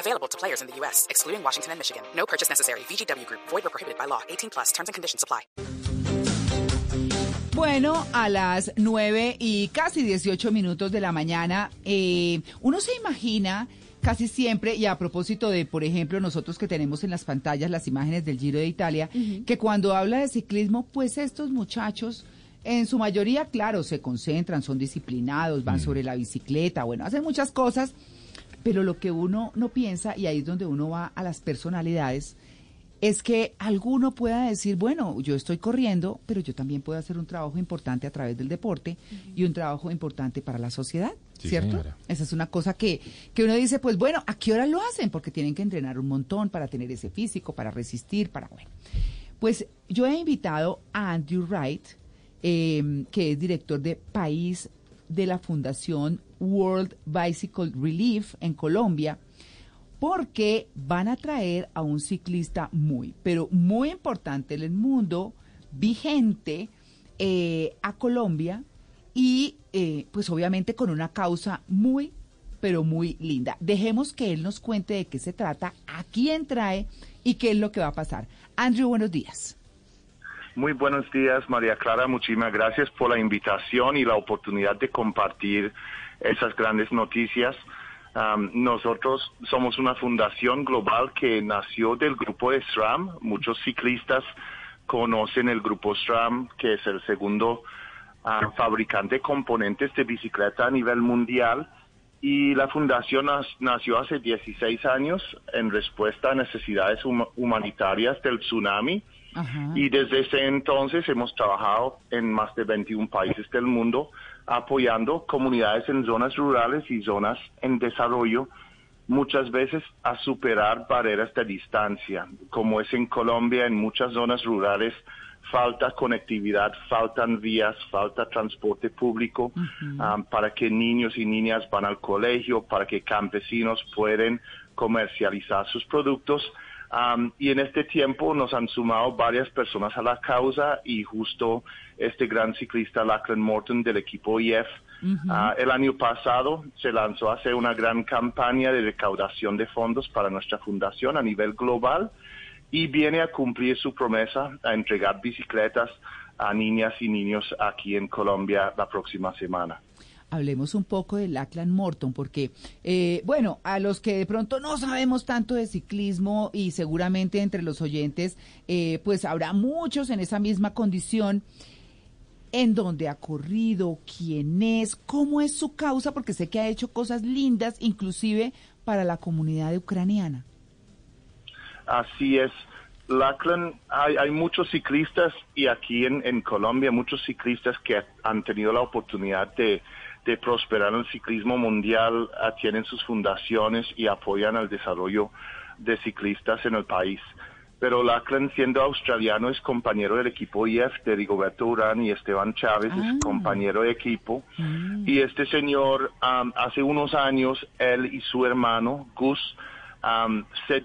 Available to players in the U.S., excluding Washington and Michigan. No purchase necessary. VGW Group. Void or prohibited by law. 18 plus. Terms and conditions apply. Bueno, a las 9 y casi 18 minutos de la mañana, eh, uno se imagina casi siempre, y a propósito de, por ejemplo, nosotros que tenemos en las pantallas las imágenes del Giro de Italia, que cuando habla de ciclismo, pues estos muchachos, en su mayoría, claro, se concentran, son disciplinados, van sobre la bicicleta, bueno, hacen muchas cosas, pero lo que uno no piensa, y ahí es donde uno va a las personalidades, es que alguno pueda decir, bueno, yo estoy corriendo, pero yo también puedo hacer un trabajo importante a través del deporte y un trabajo importante para la sociedad, Sí, ¿cierto? señora. Esa es una cosa que, que uno dice, pues bueno, ¿a qué hora lo hacen? Porque tienen que entrenar un montón para tener ese físico, para resistir, para, bueno. Pues yo he invitado a Andrew Wright, eh, que es director de país de la Fundación World Bicycle Relief en Colombia, porque van a traer a un ciclista muy, pero muy importante en el mundo, vigente, eh, a Colombia y eh, pues obviamente con una causa muy, pero muy linda. Dejemos que él nos cuente de qué se trata, a quién trae y qué es lo que va a pasar. Andrew, buenos días. Muy buenos días, María Clara. Muchísimas gracias por la invitación y la oportunidad de compartir esas grandes noticias. Um, nosotros somos una fundación global que nació del grupo de SRAM. Muchos ciclistas conocen el grupo SRAM, que es el segundo ah, fabricante de componentes de bicicleta a nivel mundial. Y la fundación nació hace 16 años en respuesta a necesidades huma- humanitarias del tsunami. Ajá. Y desde ese entonces hemos trabajado en más de 21 países del mundo apoyando comunidades en zonas rurales y zonas en desarrollo, muchas veces a superar barreras de distancia, como es en Colombia, en muchas zonas rurales falta conectividad, faltan vías, falta transporte público ah, para que niños y niñas van al colegio, para que campesinos puedan comercializar sus productos. Um, y en este tiempo nos han sumado varias personas a la causa y justo este gran ciclista Lachlan Morton del equipo IF ah, el año pasado se lanzó a hacer una gran campaña de recaudación de fondos para nuestra fundación a nivel global y viene a cumplir su promesa a entregar bicicletas a niñas y niños aquí en Colombia la próxima semana. Hablemos un poco de Lachlan Morton, porque, eh, bueno, a los que de pronto no sabemos tanto de ciclismo y seguramente entre los oyentes, eh, pues habrá muchos en esa misma condición. ¿En dónde ha corrido? ¿Quién es? ¿Cómo es su causa? Porque sé que ha hecho cosas lindas, inclusive para la comunidad ucraniana. Así es. Lachlan, hay, hay muchos ciclistas y aquí en, en Colombia muchos ciclistas que han tenido la oportunidad de, de prosperar en el ciclismo mundial, tienen sus fundaciones y apoyan el desarrollo de ciclistas en el país. Pero Lachlan, siendo australiano, es compañero del equipo IF de Rigoberto Urán y Esteban Chávez, Ah. es compañero de equipo. Y este señor, am, hace unos años, él y su hermano, Gus, am, se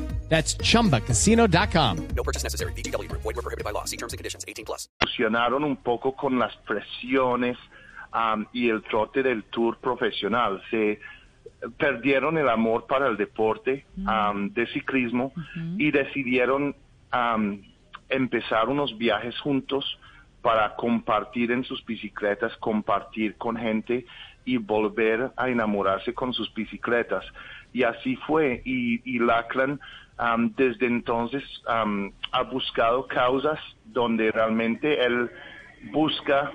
That's chumbacasino.com. No purchase necessary. VGW Group. Void were prohibited by law. See terms and conditions. 18 plus. funcionaron un poco con las presiones am, y el trote del tour profesional. Se perdieron el amor para el deporte am, de ciclismo y decidieron am, empezar unos viajes juntos para compartir en sus bicicletas, compartir con gente y volver a enamorarse con sus bicicletas. Y así fue. Y, y Lachlan desde entonces am, ha buscado causas donde realmente él busca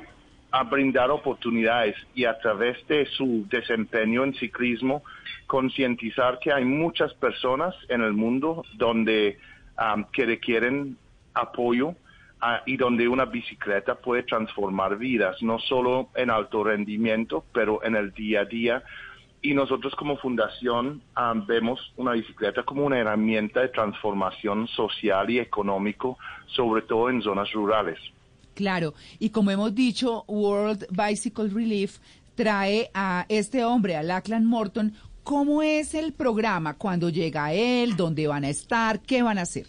brindar oportunidades y a través de su desempeño en ciclismo concientizar que hay muchas personas en el mundo donde um, que requieren apoyo uh, y donde una bicicleta puede transformar vidas, no solo en alto rendimiento, pero en el día a día. Y nosotros como fundación um, vemos una bicicleta como una herramienta de transformación social y económico, sobre todo en zonas rurales. Claro, y como hemos dicho, World Bicycle Relief trae a este hombre, a Lachlan Morton. ¿Cómo es el programa? ¿Cuándo llega él? ¿Dónde van a estar? ¿Qué van a hacer?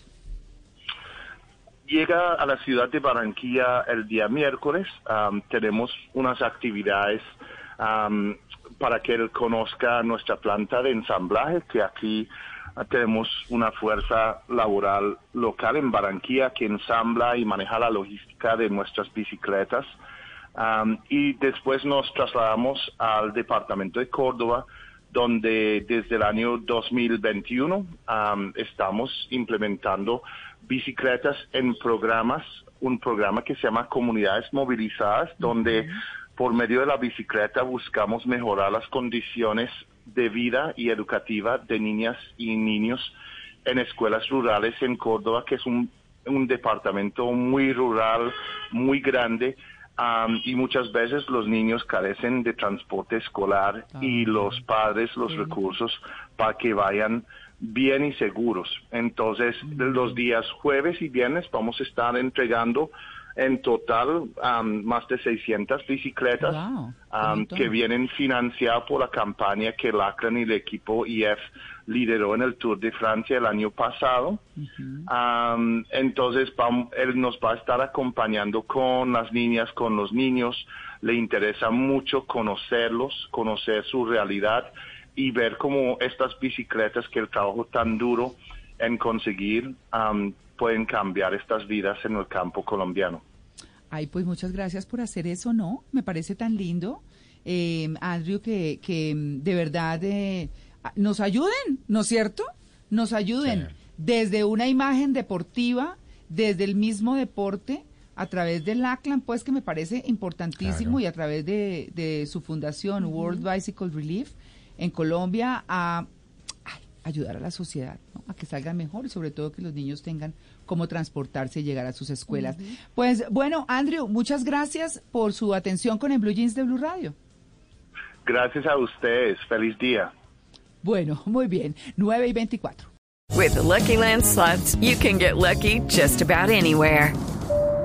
Llega a la ciudad de Barranquilla el día miércoles. Um, tenemos unas actividades um, para que él conozca nuestra planta de ensamblaje, que aquí tenemos una fuerza laboral local en Barranquilla que ensambla y maneja la logística de nuestras bicicletas. Um, y después nos trasladamos al departamento de Córdoba, donde desde el año 2021 um, estamos implementando bicicletas en programas, un programa que se llama Comunidades Movilizadas, donde por medio de la bicicleta buscamos mejorar las condiciones de vida y educativa de niñas y niños en escuelas rurales en Córdoba, que es un, departamento muy rural, muy grande, y muchas veces los niños carecen de transporte escolar y ah. los padres los recursos para que vayan bien y seguros. Entonces, los días jueves y viernes vamos a estar entregando en total más de 600 bicicletas que vienen financiadas por la campaña que Lacran y el equipo IF lideró en el Tour de Francia el año pasado. entonces él nos va a estar acompañando con las niñas, con los niños. Le interesa mucho conocerlos, conocer su realidad y ver cómo estas bicicletas que el trabajo tan duro en conseguir pueden cambiar estas vidas en el campo colombiano. Ay, pues muchas gracias por hacer eso, ¿no? Me parece tan lindo, eh, Andrew, que, que de verdad eh, nos ayuden, ¿no es cierto? Nos ayuden desde una imagen deportiva, desde el mismo deporte, a través del ACLAN, pues que me parece importantísimo, y a través de, de su fundación World Bicycle Relief en Colombia, a ayudar a la sociedad, a que salgan mejor y sobre todo que los niños tengan cómo transportarse y llegar a sus escuelas. Pues bueno, Andrew, muchas gracias por su atención con el Blue Jeans de Blue Radio. Gracias a ustedes. Feliz día. Bueno, muy bien. 9 y 24. With the Lucky Land slots, you can get lucky just about anywhere.